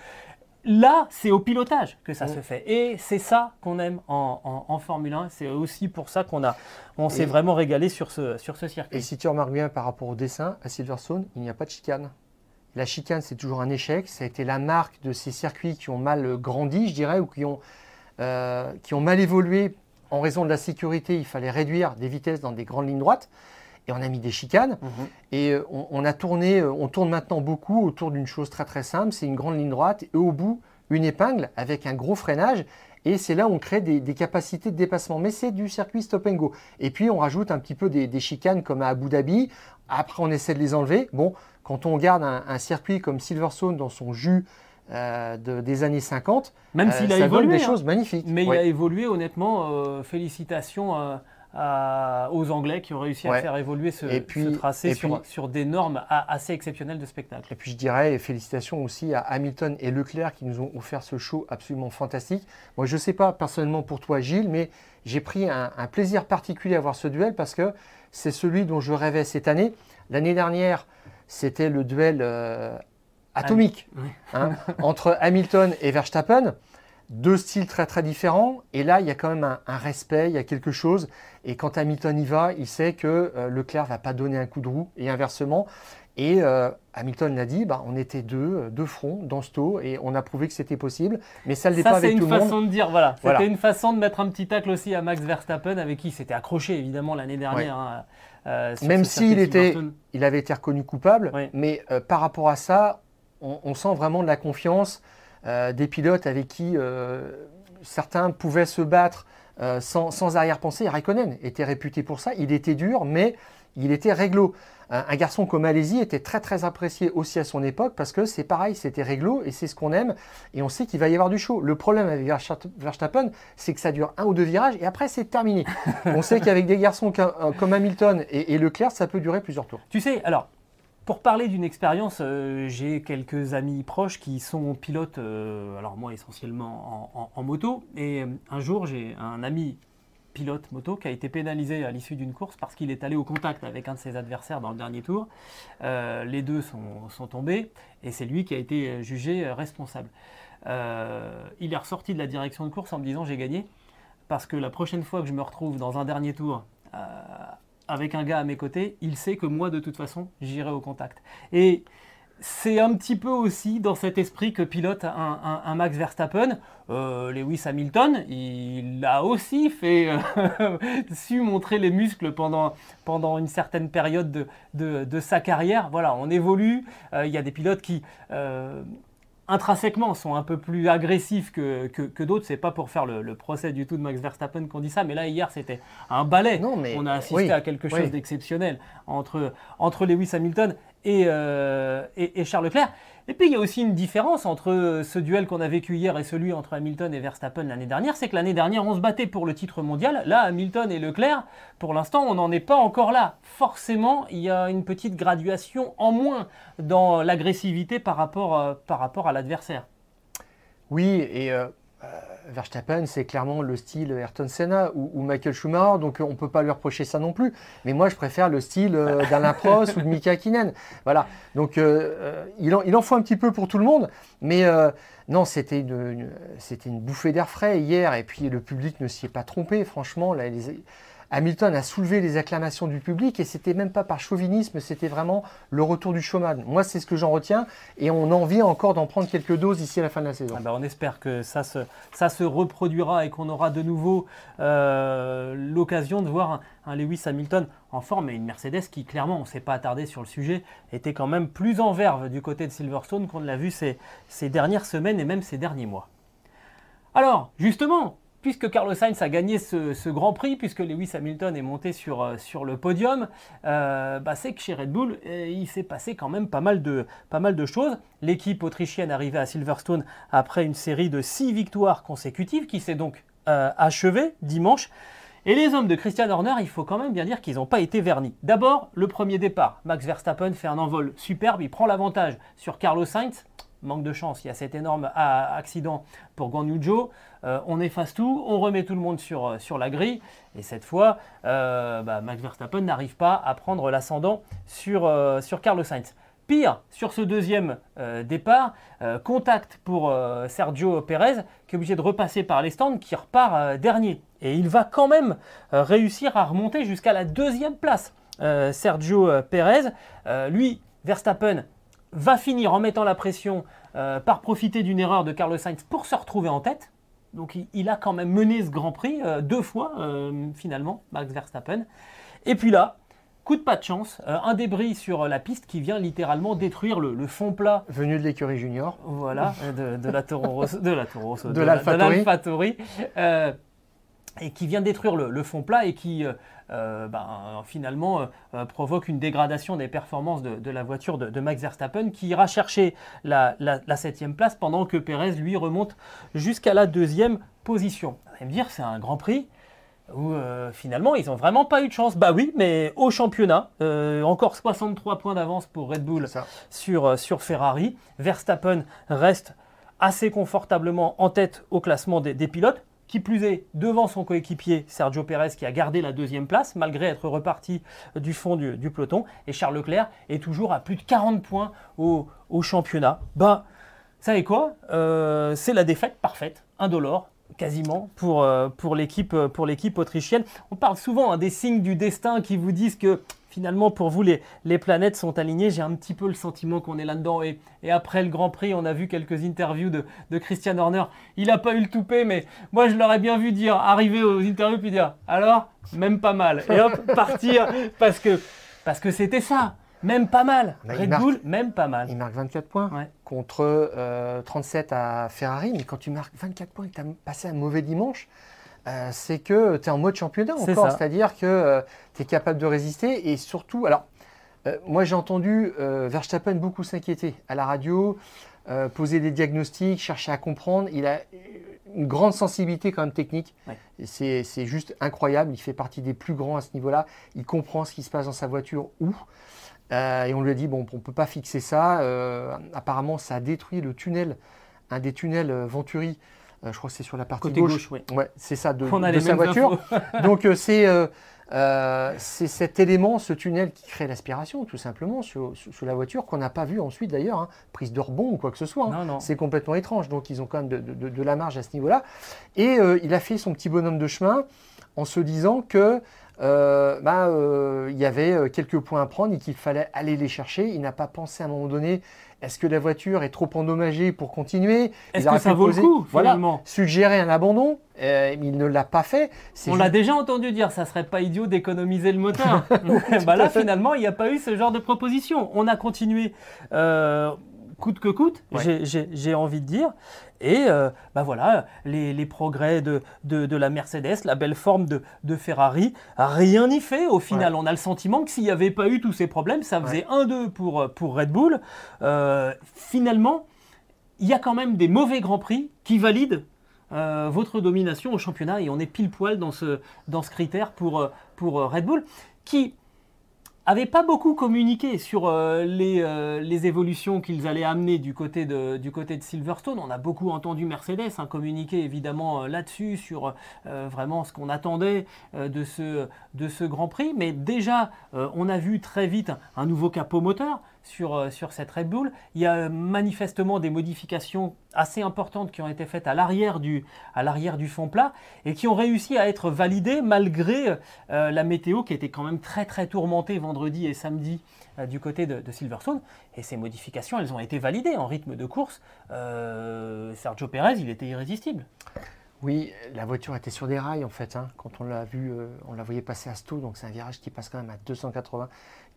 Là, c'est au pilotage que ça se fait. Et c'est ça qu'on aime en, Formule 1. C'est aussi pour ça qu'on on s'est vraiment régalé sur ce, sur ce circuit. Et si tu remarques bien par rapport au dessin, à Silverstone, il n'y a pas de chicane. La chicane, c'est toujours un échec. Ça a été la marque de ces circuits qui ont mal grandi, je dirais, ou qui ont, euh, qui ont mal évolué en raison de la sécurité. Il fallait réduire des vitesses dans des grandes lignes droites et on a mis des chicanes. Mhm. Et euh, on, a tourné, euh, on tourne maintenant beaucoup autour d'une chose très très simple, c'est une grande ligne droite et au bout une épingle avec un gros freinage. Et c'est là où on crée des, capacités de dépassement. Mais c'est du circuit stop and go. Et puis on rajoute un petit peu des, chicanes comme à Abu Dhabi. Après on essaie de les enlever. Bon, quand on garde un, circuit comme Silverstone dans son jus euh, des années 50, même s'il a évolué, des hein. choses magnifiques. Mais il a évolué honnêtement. félicitations aux Anglais qui ont réussi à faire évoluer ce, tracé sur, des normes assez exceptionnelles de spectacle. Et puis je dirais félicitations aussi à Hamilton et Leclerc qui nous ont offert ce show absolument fantastique. Moi je ne sais pas personnellement pour toi Gilles, mais j'ai pris un, plaisir particulier à voir ce duel parce que c'est celui dont je rêvais cette année. L'année dernière, c'était le duel euh, atomique hein, entre Hamilton et Verstappen deux styles très très différents. Et là, il y a quand même un, respect, il y a quelque chose. Et quand Hamilton y va, il sait que euh, Leclerc va pas donner un coup de roue et inversement. Et euh, Hamilton l'a dit, bah, on était deux, euh, deux fronts dans ce taux et on a prouvé que c'était possible. Mais ça ne l'est pas avec tout le monde. C'est une façon de dire, voilà. C'était une façon de mettre un petit tacle aussi à Max Verstappen, avec qui il s'était accroché évidemment l'année dernière. Hein, Même s'il était, il avait été reconnu coupable, mais par rapport à ça, on, on, sent vraiment de la confiance. Euh, des pilotes avec qui euh, certains pouvaient se battre euh, sans, arrière-pensée. Raikkonen était réputé pour ça. Il était dur, mais il était réglo. Un, garçon comme Alési était très très apprécié aussi à son époque parce que c'est pareil, c'était réglo et c'est ce qu'on aime et on sait qu'il va y avoir du show. Le problème avec Verstappen, c'est que ça dure un ou deux virages et après c'est terminé. on sait qu'avec des garçons comme Hamilton et, et Leclerc, ça peut durer plusieurs tours. Tu sais, alors pour parler d'une expérience, euh, j'ai quelques amis proches qui sont pilotes, euh, alors moi essentiellement en, moto. Et euh, un jour, j'ai un ami pilote moto qui a été pénalisé à l'issue d'une course parce qu'il est allé au contact avec un de ses adversaires dans le dernier tour. les deux sont, sont, tombés et c'est lui qui a été jugé responsable. il est ressorti de la direction de course en me disant j'ai gagné parce que la prochaine fois que je me retrouve dans un dernier tour avec un gars à mes côtés, il sait que moi, de toute façon, j'irai au contact. Et c'est un petit peu aussi dans cet esprit que pilote un, Max Verstappen. Euh, Lewis Hamilton, il a aussi fait euh, su montrer les muscles pendant, une certaine période de, sa carrière. Voilà, on évolue. Euh, il y a des pilotes qui intrinsèquement sont un peu plus agressifs que, que, d'autres. C'est pas pour faire le, procès du tout de Max Verstappen qu'on dit ça, mais là hier c'était un. Non, mais, On a assisté à quelque chose d'exceptionnel entre, entre Lewis Hamilton euh, et, et, Charles Leclerc. Et puis il y a aussi une différence entre ce duel qu'on a vécu hier et celui entre Hamilton et Verstappen l'année dernière, c'est que l'année dernière on se battait pour le titre mondial. Là, Hamilton et Leclerc, pour l'instant, on n'en est pas encore là. Forcément, il y a une petite graduation en moins dans l'agressivité par rapport, euh, par rapport à l'adversaire. Oui, et euh, euh, Verstappen, c'est clairement le style Ayrton Senna ou, Michael Schumacher, donc on ne peut pas lui reprocher ça non plus. Mais moi, je préfère le style euh, d'Alain Prost ou de Mika Kinen. Voilà. Donc, euh, il, en, il, en, faut un petit peu pour tout le monde. Mais non, c'était une, bouffée d'air frais hier. Et puis, le public ne s'y est pas trompé. Franchement, là, les, Hamilton a soulevé les acclamations du public et c'était même pas par chauvinisme, c'était vraiment le retour du showman. Moi, c'est ce que j'en retiens et on a envie encore d'en prendre quelques doses ici à la fin de la saison. Ah bah, on espère que ça se, reproduira et qu'on aura de nouveau euh, l'occasion de voir un, Lewis Hamilton en forme et une Mercedes qui, clairement, on ne s'est pas attardé sur le sujet, était quand même plus en verve du côté de Silverstone qu'on l'a vu ces dernières semaines et même ces derniers mois. Alors, justement, puisque Carlos Sainz a gagné ce, Grand Prix, puisque Lewis Hamilton est monté sur, euh, le podium, euh, bah, c'est que chez Red Bull, euh, il s'est passé quand même pas mal de, pas mal de choses. L'équipe autrichienne arrivait à Silverstone après une série de six victoires consécutives qui s'est donc achevée dimanche. Et les hommes de Christian Horner, il faut quand même bien dire qu'ils n'ont pas été vernis. D'abord, le premier départ. Max Verstappen fait un envol superbe, il prend l'avantage sur Carlos Sainz manque de chance, il y a cet énorme accident pour Guan euh, on efface tout, on remet tout le monde sur, euh, la grille, et cette fois, euh, bah, Max Verstappen n'arrive pas à prendre l'ascendant sur, sur Carlos Sainz. Pire, sur ce deuxième départ, contact pour Sergio Perez, qui est obligé de repasser par les stands, qui repart dernier. Et il va quand même réussir à remonter jusqu'à la deuxième place. Sergio Perez, lui, Verstappen va finir en mettant la pression euh, par profiter d'une erreur de Carlos Sainz pour se retrouver en tête. Donc il, a quand même mené ce Grand Prix euh, deux fois euh, finalement, Max Verstappen. Et puis là, coup de pas de chance, un débris sur la piste qui vient littéralement détruire le, fond plat. Venu de l'écurie junior. Voilà, de, la Toro Rosso, de la Toro Rosso, de, et qui vient détruire le, fond plat et qui euh, euh, ben, finalement euh, provoque une dégradation des performances de, la voiture de, Max Verstappen qui ira chercher la, septième place pendant que Perez lui remonte jusqu'à la deuxième position. Vous allez me dire c'est un Grand Prix où finalement ils n'ont vraiment pas eu de chance. Bah oui, mais au championnat, encore 63 points d'avance pour Red Bull sur, sur Ferrari. Verstappen reste assez confortablement en tête au classement des pilotes qui plus est devant son coéquipier Sergio Pérez qui a gardé la deuxième place malgré être reparti du fond du, peloton. Et Charles Leclerc est toujours à plus de 40 points au, championnat. Ben, vous savez quoi euh, C'est la défaite parfaite, indolore, quasiment pour, euh, l'équipe autrichienne. On parle souvent hein, des signes du destin qui vous disent que finalement, pour vous, les, les planètes sont alignées. J'ai un petit peu le sentiment qu'on est là-dedans. Et, et, après le Grand Prix, on a vu quelques interviews de, de Christian Horner. Il n'a pas eu le toupet, mais moi, je l'aurais bien vu dire, arriver aux interviews, puis dire alors, même pas mal. Et hop, partir, parce que parce que c'était ça. Même pas mal. Bah, Red Bull, même pas mal. Il marque 24 points contre 37 euh, à Ferrari. Mais quand tu marques 24 points et que tu as passé un mauvais dimanche, euh, c'est que tu es en mode championnat encore. C'est-à-dire que euh, tu es capable de résister et surtout, alors, moi, j'ai entendu Verstappen beaucoup s'inquiéter à la radio, poser des diagnostics, chercher à comprendre. Il a une grande sensibilité quand même technique. C'est juste incroyable. Il fait partie des plus grands à ce niveau-là. Il comprend ce qui se passe dans sa voiture où. Euh, et on lui a dit, bon, on ne peut pas fixer ça. Euh, apparemment, ça a détruit le tunnel, un des tunnels euh, Venturi. Je crois que c'est sur la partie gauche. oui. Ouais, c'est ça, de, de sa voiture. Donc, c'est c'est cet élément, ce tunnel qui crée l'aspiration, tout simplement, sur, la voiture, qu'on n'a pas vu ensuite d'ailleurs, hein, prise de rebond ou quoi que ce soit. Hein. C'est complètement étrange. Donc, ils ont quand même de, de la marge à ce niveau-là. Et il a fait son petit bonhomme de chemin en se disant que euh, bah, euh, il y avait euh, quelques points à prendre et qu'il fallait aller les chercher. Il n'a pas pensé à un moment donné, est-ce que la voiture est trop endommagée pour continuer? Est-ce que ça vaut le coup voilà, Suggérer un abandon, mais il ne l'a pas fait. On l'a déjà entendu dire, ça serait pas idiot d'économiser le moteur. bah là, finalement, il n'y a pas eu ce genre de proposition. On a continué coûte que coûte, j'ai envie de dire. Et euh, bah voilà, les, progrès de, de, la Mercedes, la belle forme de, de Ferrari, rien n'y fait. Au final, on a le sentiment que s'il n'y avait pas eu tous ces problèmes, ça faisait 1-2 pour, pour Red Bull. Euh, finalement, il y a quand même des mauvais grands prix qui valident euh, votre domination au championnat et on est pile poil dans ce, dans ce critère pour, pour Red Bull qui n'avaient pas beaucoup communiqué sur euh, euh, les, évolutions qu'ils allaient amener du côté, de, du côté de Silverstone. On a beaucoup entendu Mercedes hein, communiquer évidemment euh, là-dessus, sur vraiment ce qu'on attendait de, ce, de ce Grand Prix. Mais déjà, on a vu très vite un nouveau capot moteur sur, euh, sur cette Red Bull. Il y a euh, manifestement des modifications assez importantes qui ont été faites à l'arrière du, du fond plat et qui ont réussi à être validées malgré euh, la météo qui était quand même très très tourmentée vendredi et samedi du côté de, Silverstone. Et ces modifications, elles ont été validées en rythme de course. Sergio Perez, il était irrésistible. Oui, la voiture était sur des rails en fait. Hein. Quand on l'a vu, on la voyait passer à Sto, donc c'est un virage qui passe quand même à 280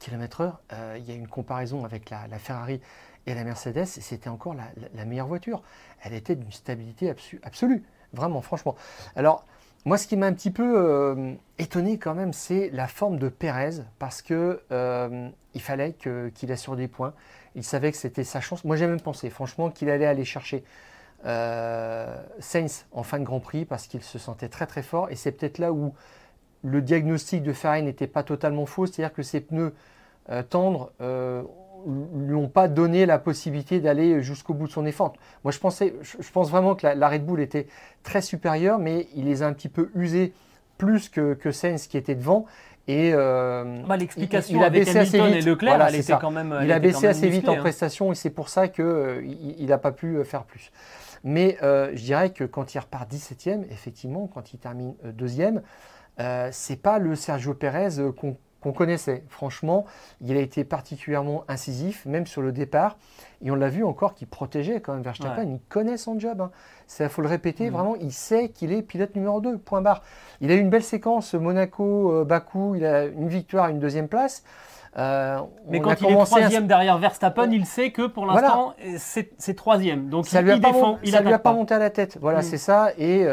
km/h, euh, il y a une comparaison avec la, Ferrari et la Mercedes, et c'était encore la, meilleure voiture. Elle était d'une stabilité absolue, vraiment, franchement. Alors, moi, ce qui m'a un petit peu euh, étonné quand même, c'est la forme de Pérez, parce que euh, il fallait qu'il assure des points. Il savait que c'était sa chance. Moi, j'ai même pensé, franchement, qu'il allait aller chercher Sainz en fin de Grand Prix, parce qu'il se sentait très très fort, et c'est peut-être là où le diagnostic de Ferrari n'était pas totalement faux, c'est-à-dire que ses pneus euh, tendres euh, lui ont pas donné la possibilité d'aller jusqu'au bout de son effort. Moi, je, pensais, je, pense vraiment que la, Red Bull était très supérieure, mais il les a un petit peu usés plus que, que Sainz qui était devant. Et euh, bah, l'explication il, a baissé assez vite. et Leclerc, elle était quand même. Il a baissé assez vite en hein. prestation et c'est pour ça qu'il n'a pas pu faire plus. Mais je dirais que quand il repart 17e, effectivement, quand il termine deuxième, euh, c'est pas le Sergio Pérez euh, qu'on connaissait. Franchement, il a été particulièrement incisif, même sur le départ. Et on l'a vu encore qu'il protégeait quand même Verstappen. Il connaît son job. Il hein. faut le répéter, mm. vraiment, il sait qu'il est pilote numéro 2, point barre. Il a eu une belle séquence, Monaco-Bakou, il a une victoire, une deuxième place. Euh, Mais quand il est troisième derrière Verstappen, il sait que pour l'instant, c'est troisième. Donc ça il, lui a défend, il ça lui a pas, monté à la tête. Voilà, mm. c'est ça. Et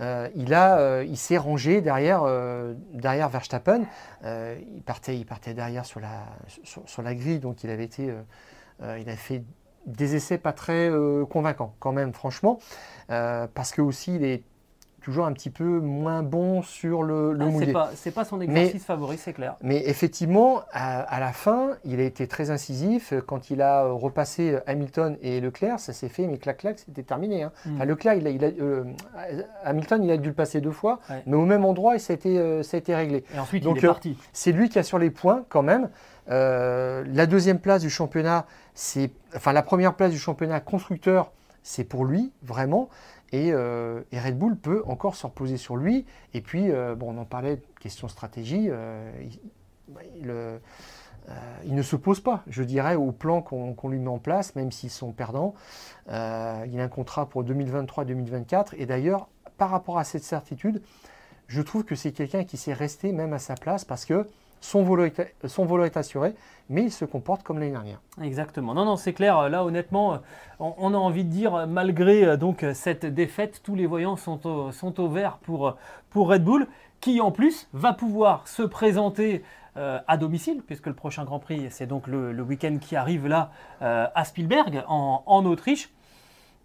euh, il, euh, il s'est rangé derrière, euh, derrière Verstappen. il, partait, il partait derrière sur la, sur, la grille, donc il avait été, il a fait des essais pas très convaincants quand même, franchement, parce que aussi il est toujours un petit peu moins bon sur le, le ah, mouillé. C'est pas, pas son exercice favori, c'est clair. Mais effectivement, à, la fin, il a été très incisif. Quand il a repassé Hamilton et Leclerc, ça s'est fait, mais clac-clac, c'était terminé. Hein. Hmm. Leclerc, il il a, euh, Hamilton, il a dû le passer deux fois, mais au même endroit, et ça a été, euh, ça a été réglé. Et ensuite, Donc, il est parti. Euh, c'est lui qui a sur les points quand même. la deuxième place du championnat, c'est, enfin la première place du championnat constructeur, c'est pour lui, vraiment. Euh, et, Red Bull peut encore se reposer sur lui. Et puis, euh, bon, on en parlait, question stratégie, euh, bah, il, ne se pose pas, je dirais, au plan qu'on lui met en place, même s'ils sont perdants. il a un contrat pour 2023-2024. Et d'ailleurs, par rapport à cette certitude, je trouve que c'est quelqu'un qui s'est resté même à sa place parce que son volo, est, assuré, mais il se comporte comme l'année dernière. Exactement. Non, non, c'est clair. Là, honnêtement, on, a envie de dire, malgré euh, donc cette défaite, tous les voyants sont au, vert pour, pour Red Bull, qui en plus va pouvoir se présenter à domicile, puisque le prochain Grand Prix, c'est donc le, week-end qui arrive là à Spielberg, en Autriche.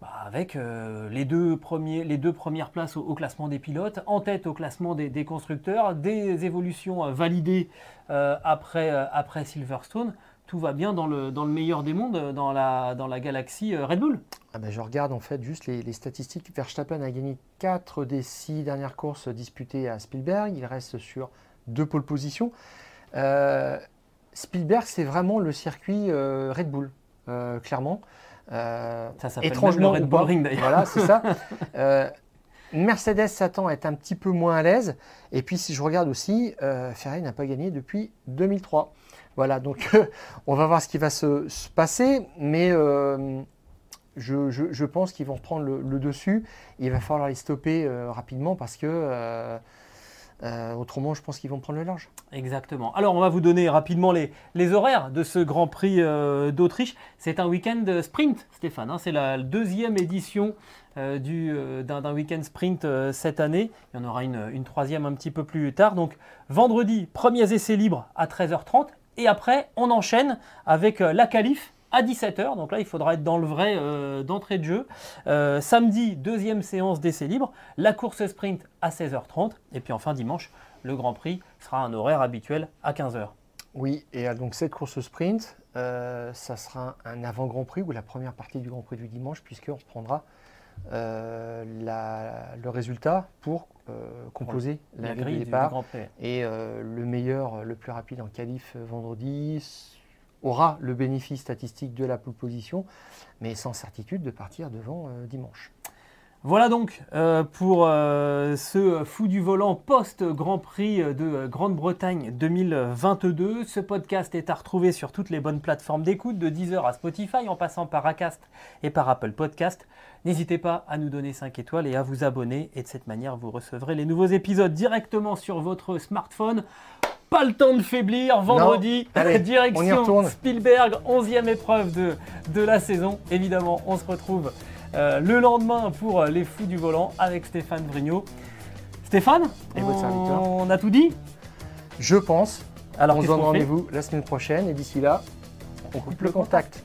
Bah, avec euh, les, deux premiers, les deux premières places au, classement des pilotes, en tête au classement des, constructeurs, des évolutions euh, validées euh, après, Silverstone. Tout va bien dans le, meilleur des mondes, dans la, dans la galaxie Red Bull. Ah ben je regarde en fait juste les, statistiques. Verstappen a gagné 4 des 6 dernières courses disputées à Spielberg. Il reste sur deux pôles positions. Spielberg, c'est vraiment le circuit Red Bull, clairement. Euh, ça s'appelle étrangement Red Bull d'ailleurs. Voilà, c'est ça. Euh, Mercedes s'attend à être un petit peu moins à l'aise. Et puis si je regarde aussi, euh, Ferrari n'a pas gagné depuis 2003. Voilà, donc on va voir ce qui va se, passer. Mais je, pense qu'ils vont reprendre le, le, dessus. Il va falloir les stopper rapidement parce que euh, autrement, je pense qu'ils vont prendre le large. Exactement. Alors, on va vous donner rapidement les, horaires de ce Grand Prix euh, d'Autriche. C'est un week-end sprint, Stéphane. Hein. c'est la deuxième édition euh, d'un week-end sprint cette année. Il y en aura une, troisième un petit peu plus tard. Donc, vendredi, premiers essais libres à 13h30. Et après, on enchaîne avec la qualif à 17h. Donc là, il faudra être dans le vrai euh, d'entrée de jeu. Euh, samedi, deuxième séance d'essai libre. La course sprint à 16h30. Et puis enfin, dimanche, le Grand Prix sera un horaire habituel à 15h. Oui, et euh, donc cette course sprint, ça sera un avant-Grand Prix ou la première partie du Grand Prix du dimanche, puisqu'on reprendra le résultat pour composer la, grille de départ. et le meilleur, le plus rapide en qualif vendredi aura le bénéfice statistique de la position, mais sans certitude de partir devant euh, dimanche. Voilà donc euh, pour euh, ce fou du volant post-Grand Prix de Grande-Bretagne 2022. Ce podcast est à retrouver sur toutes les bonnes plateformes d'écoute, de Deezer à Spotify, en passant par Acast et par Apple Podcast. N'hésitez pas à nous donner 5 étoiles et à vous abonner, et de cette manière vous recevrez les nouveaux épisodes directement sur votre smartphone pas le temps de faiblir. Vendredi, direction Spielberg, 11e épreuve de, de la saison. Évidemment, on se retrouve euh, le lendemain pour les fous du volant avec Stéphane Vrignot. Stéphane, et votre serviteur. on a tout dit? Je pense. Alors, on se donne rendez-vous la semaine prochaine et d'ici là, on coupe le contact.